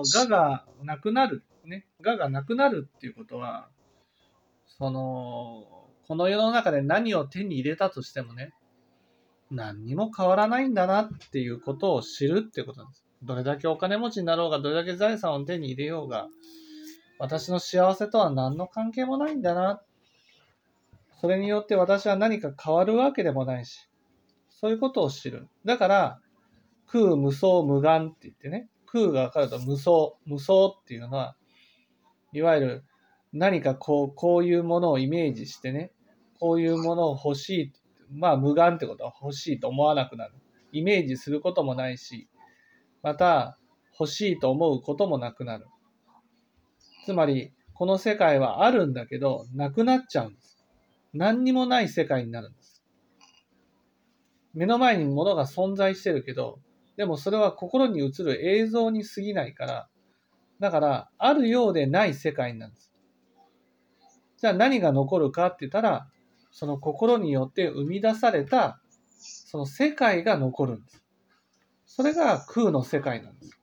我がなくなる、ね、我がなくなるっていうことは、その、この世の中で何を手に入れたとしてもね、何にも変わらないんだなっていうことを知るっていうことなんです。どれだけお金持ちになろうが、どれだけ財産を手に入れようが、私の幸せとは何の関係もないんだな。それによって私は何か変わるわけでもないし、そういうことを知る。だから、空無双無眼って言ってね、空が分かると無双、無双っていうのは、いわゆる何かこう、こういうものをイメージしてね、こういうものを欲しい。まあ無眼ってことは欲しいと思わなくなる。イメージすることもないし、また欲しいと思うこともなくなる。つまり、この世界はあるんだけど、なくなっちゃうんです。何にもない世界になるんです。目の前に物が存在してるけど、でもそれは心に映る映像に過ぎないから、だから、あるようでない世界なんです。じゃあ何が残るかって言ったら、その心によって生み出された、その世界が残るんです。それが空の世界なんです。